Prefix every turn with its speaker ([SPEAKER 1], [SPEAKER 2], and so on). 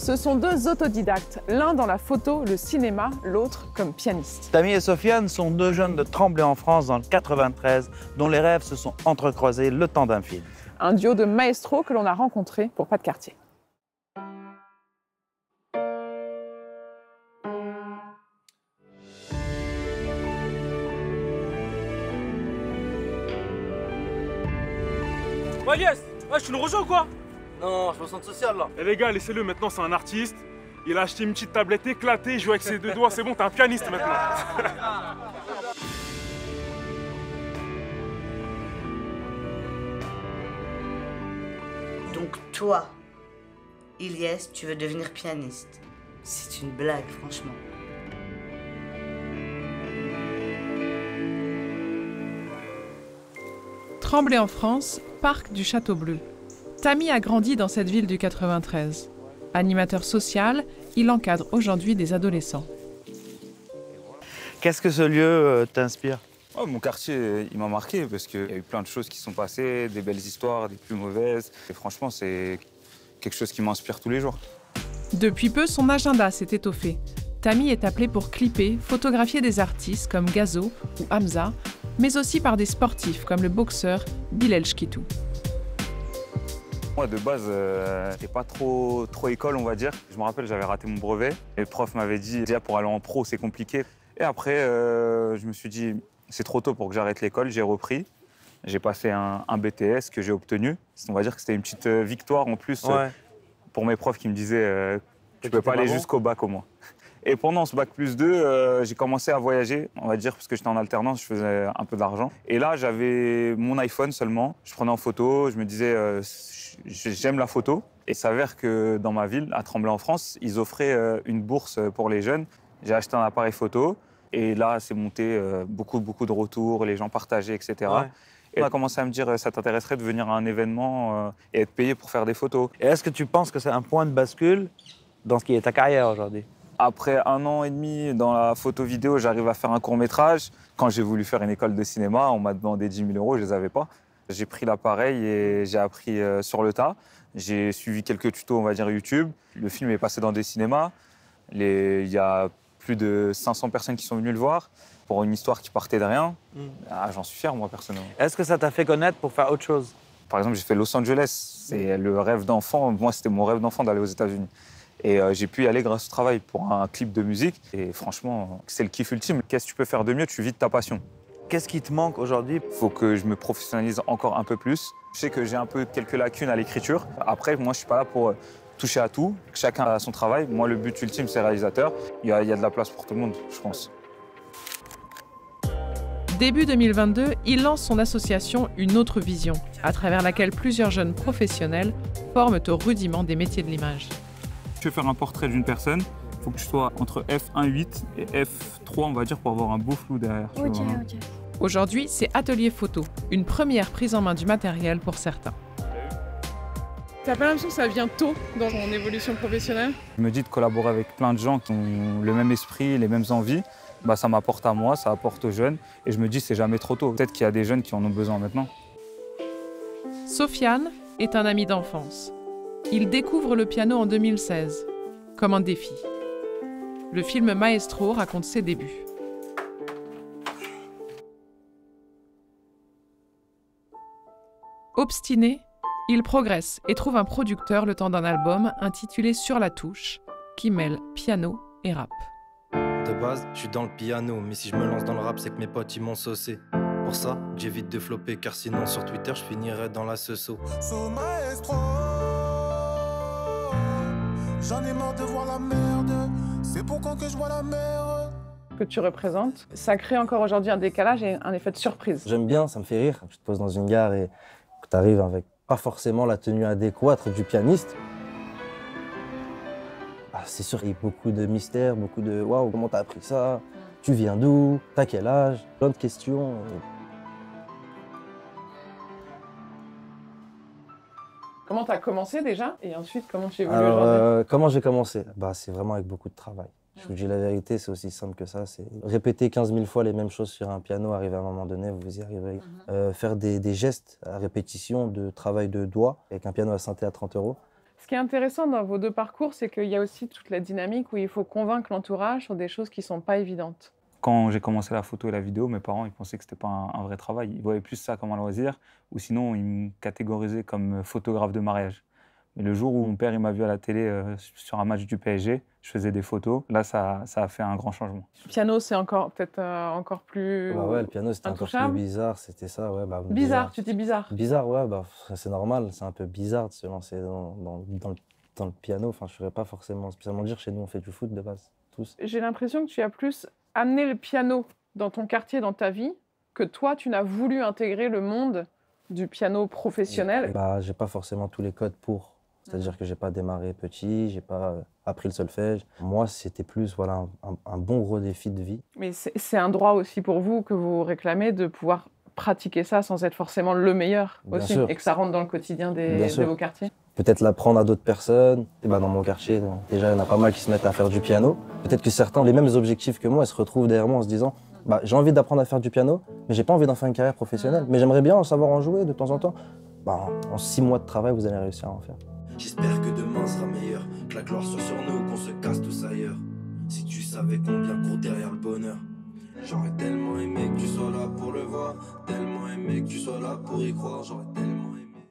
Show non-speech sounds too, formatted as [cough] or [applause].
[SPEAKER 1] Ce sont deux autodidactes, l'un dans la photo, le cinéma, l'autre comme pianiste.
[SPEAKER 2] Tammy et Sofiane sont deux jeunes de Tremblay en France dans le 93 dont les rêves se sont entrecroisés le temps d'un film.
[SPEAKER 1] Un duo de maestros que l'on a rencontré pour Pas de quartier.
[SPEAKER 3] Ouais, yes Ouais, tu nous rejoins ou quoi
[SPEAKER 4] Non, je au centre social là.
[SPEAKER 3] Eh les gars, laissez-le, maintenant c'est un artiste. Il a acheté une petite tablette éclatée, il joue avec ses deux doigts, c'est bon, t'es un pianiste maintenant. [laughs]
[SPEAKER 5] Donc toi, Ilyes, tu veux devenir pianiste. C'est une blague, franchement.
[SPEAKER 1] Tremblay en France, parc du Château Bleu. Tammy a grandi dans cette ville du 93. Animateur social, il encadre aujourd'hui des adolescents.
[SPEAKER 2] Qu'est-ce que ce lieu euh, t'inspire?
[SPEAKER 6] Oh, mon quartier, il m'a marqué parce qu'il y a eu plein de choses qui sont passées, des belles histoires, des plus mauvaises. Et franchement, c'est quelque chose qui m'inspire tous les jours.
[SPEAKER 1] Depuis peu, son agenda s'est étoffé. Tammy est appelé pour clipper, photographier des artistes comme Gazo ou Hamza, mais aussi par des sportifs comme le boxeur Bilal Shkitou.
[SPEAKER 6] Moi, de base, euh, j'étais pas trop, trop école, on va dire. Je me rappelle, j'avais raté mon brevet. Et le prof m'avait dit, déjà pour aller en pro, c'est compliqué. Et après, euh, je me suis dit, c'est trop tôt pour que j'arrête l'école. J'ai repris. J'ai passé un, un BTS que j'ai obtenu. On va dire que c'était une petite euh, victoire en plus euh, pour mes profs qui me disaient, tu peux pas aller jusqu'au bac au moins. Et pendant ce bac plus 2, euh, j'ai commencé à voyager, on va dire, parce que j'étais en alternance, je faisais un peu d'argent. Et là, j'avais mon iPhone seulement. Je prenais en photo, je me disais, euh, j'aime la photo. Et il s'avère que dans ma ville, à Tremblay en France, ils offraient euh, une bourse pour les jeunes. J'ai acheté un appareil photo. Et là, c'est monté beaucoup, beaucoup de retours, les gens partageaient, etc.
[SPEAKER 2] Ouais.
[SPEAKER 6] Et on a commencé à me dire, ça t'intéresserait de venir à un événement et être payé pour faire des photos.
[SPEAKER 2] Et est-ce que tu penses que c'est un point de bascule dans ce qui est ta carrière aujourd'hui?
[SPEAKER 6] Après un an et demi dans la photo vidéo, j'arrive à faire un court métrage. Quand j'ai voulu faire une école de cinéma, on m'a demandé 10 000 euros, je les avais pas. J'ai pris l'appareil et j'ai appris euh, sur le tas. J'ai suivi quelques tutos, on va dire YouTube. Le film est passé dans des cinémas. Les- Il y a plus de 500 personnes qui sont venues le voir pour une histoire qui partait de rien. Ah, J'en suis fier, moi, personnellement.
[SPEAKER 2] Est-ce que ça t'a fait connaître pour faire autre chose?
[SPEAKER 6] Par exemple, j'ai fait Los Angeles. C'est le rêve d'enfant. Moi, c'était mon rêve d'enfant d'aller aux États-Unis. Et euh, j'ai pu y aller grâce au travail pour un clip de musique. Et franchement, c'est le kiff ultime. Qu'est-ce que tu peux faire de mieux? Tu vis de ta passion.
[SPEAKER 2] Qu'est-ce qui te manque aujourd'hui?
[SPEAKER 6] Il faut que je me professionnalise encore un peu plus. Je sais que j'ai un peu quelques lacunes à l'écriture. Après, moi, je suis pas là pour euh, toucher à tout. Chacun a son travail. Moi, le but ultime, c'est réalisateur. Il y, a, il y a de la place pour tout le monde, je pense.
[SPEAKER 1] Début 2022, il lance son association Une autre vision, à travers laquelle plusieurs jeunes professionnels forment au rudiment des métiers de l'image.
[SPEAKER 6] Tu veux faire un portrait d'une personne, il faut que tu sois entre F1.8 et F3, on va dire, pour avoir un beau flou derrière. tu
[SPEAKER 7] Ok,
[SPEAKER 6] vois.
[SPEAKER 7] ok.
[SPEAKER 1] Aujourd'hui, c'est Atelier Photo, une première prise en main du matériel pour certains. T'as pas l'impression que ça vient tôt dans ton évolution professionnelle?
[SPEAKER 6] Je me dis de collaborer avec plein de gens qui ont le même esprit, les mêmes envies. Bah, ça m'apporte à moi, ça apporte aux jeunes. Et je me dis, c'est jamais trop tôt. Peut-être qu'il y a des jeunes qui en ont besoin maintenant.
[SPEAKER 1] Sofiane est un ami d'enfance. Il découvre le piano en 2016, comme un défi. Le film Maestro raconte ses débuts. Obstiné, il progresse et trouve un producteur le temps d'un album intitulé Sur la touche, qui mêle piano et rap.
[SPEAKER 8] De base, je suis dans le piano, mais si je me lance dans le rap, c'est que mes potes ils m'ont saucé. Pour ça, j'évite de flopper, car sinon sur Twitter, je finirais dans la seso.
[SPEAKER 9] maestro. J'en ai marre de voir la merde. C'est pour quand que je vois la mer.
[SPEAKER 1] Que tu représentes, ça crée encore aujourd'hui un décalage et un effet de surprise.
[SPEAKER 4] J'aime bien, ça me fait rire. Tu te poses dans une gare et que tu arrives avec pas forcément la tenue adéquate du pianiste. Ah, c'est sûr, il y a beaucoup de mystères, beaucoup de waouh, comment t'as appris ça? Tu viens d'où? T'as quel âge? Plein de questions.
[SPEAKER 1] Comment tu as commencé déjà et ensuite comment tu évolues
[SPEAKER 4] Alors, euh, comment j'ai commencé? Bah, C'est vraiment avec beaucoup de travail. Je vous dis la vérité, c'est aussi simple que ça. C'est répéter 15 000 fois les mêmes choses sur un piano, arriver à un moment donné, vous y arriverez. Euh, faire des, des gestes à répétition de travail de doigts avec un piano à synthé à 30 euros.
[SPEAKER 10] Ce qui est intéressant dans vos deux parcours, c'est qu'il y a aussi toute la dynamique où il faut convaincre l'entourage sur des choses qui ne sont pas évidentes.
[SPEAKER 6] Quand j'ai commencé la photo et la vidéo, mes parents ils pensaient que c'était pas un, un vrai travail. Ils voyaient plus ça comme un loisir, ou sinon ils me catégorisaient comme photographe de mariage. Mais le jour où mon père il m'a vu à la télé euh, sur un match du PSG, je faisais des photos. Là, ça, ça a fait un grand changement.
[SPEAKER 10] Le piano, c'est encore peut-être euh, encore plus
[SPEAKER 4] Bah ouais, le piano, c'était encore plus bizarre, c'était ça, ouais. Bah,
[SPEAKER 10] bizarre. Tu dis bizarre.
[SPEAKER 4] Bizarre, ouais, bah, c'est normal, c'est un peu bizarre de se lancer dans, dans, dans le, dans le piano. Enfin, je ne saurais pas forcément spécialement dire, chez nous, on fait du foot de base, tous.
[SPEAKER 10] J'ai l'impression que tu as plus amené le piano dans ton quartier, dans ta vie, que toi, tu n'as voulu intégrer le monde du piano professionnel.
[SPEAKER 4] Bah, j'ai pas forcément tous les codes pour. C'est-à-dire que j'ai pas démarré petit, j'ai pas euh, appris le solfège. Moi, c'était plus voilà, un, bon gros défi de vie.
[SPEAKER 10] Mais c'est un droit aussi pour vous que vous réclamez de pouvoir pratiquer ça sans être forcément le meilleur
[SPEAKER 4] Bien
[SPEAKER 10] aussi,
[SPEAKER 4] sûr.
[SPEAKER 10] et que ça rentre dans le quotidien des, de vos quartiers?
[SPEAKER 4] Peut-être l'apprendre à d'autres personnes. Et bah, dans mon quartier, déjà, il y en a pas mal qui se mettent à faire du piano. Peut-être que certains ont les mêmes objectifs que moi et se retrouvent derrière moi en se disant bah, j'ai envie d'apprendre à faire du piano, mais j'ai pas envie d'en faire une carrière professionnelle. Mais j'aimerais bien en savoir en jouer de temps en temps. Bah, en six mois de travail, vous allez réussir à en faire.
[SPEAKER 11] J'espère que demain sera meilleur, que la gloire soit sur nous, qu'on se casse tous ailleurs. Si tu savais combien court derrière le bonheur, j'aurais tellement aimé que tu sois là pour le voir, tellement aimé que tu sois là pour y croire,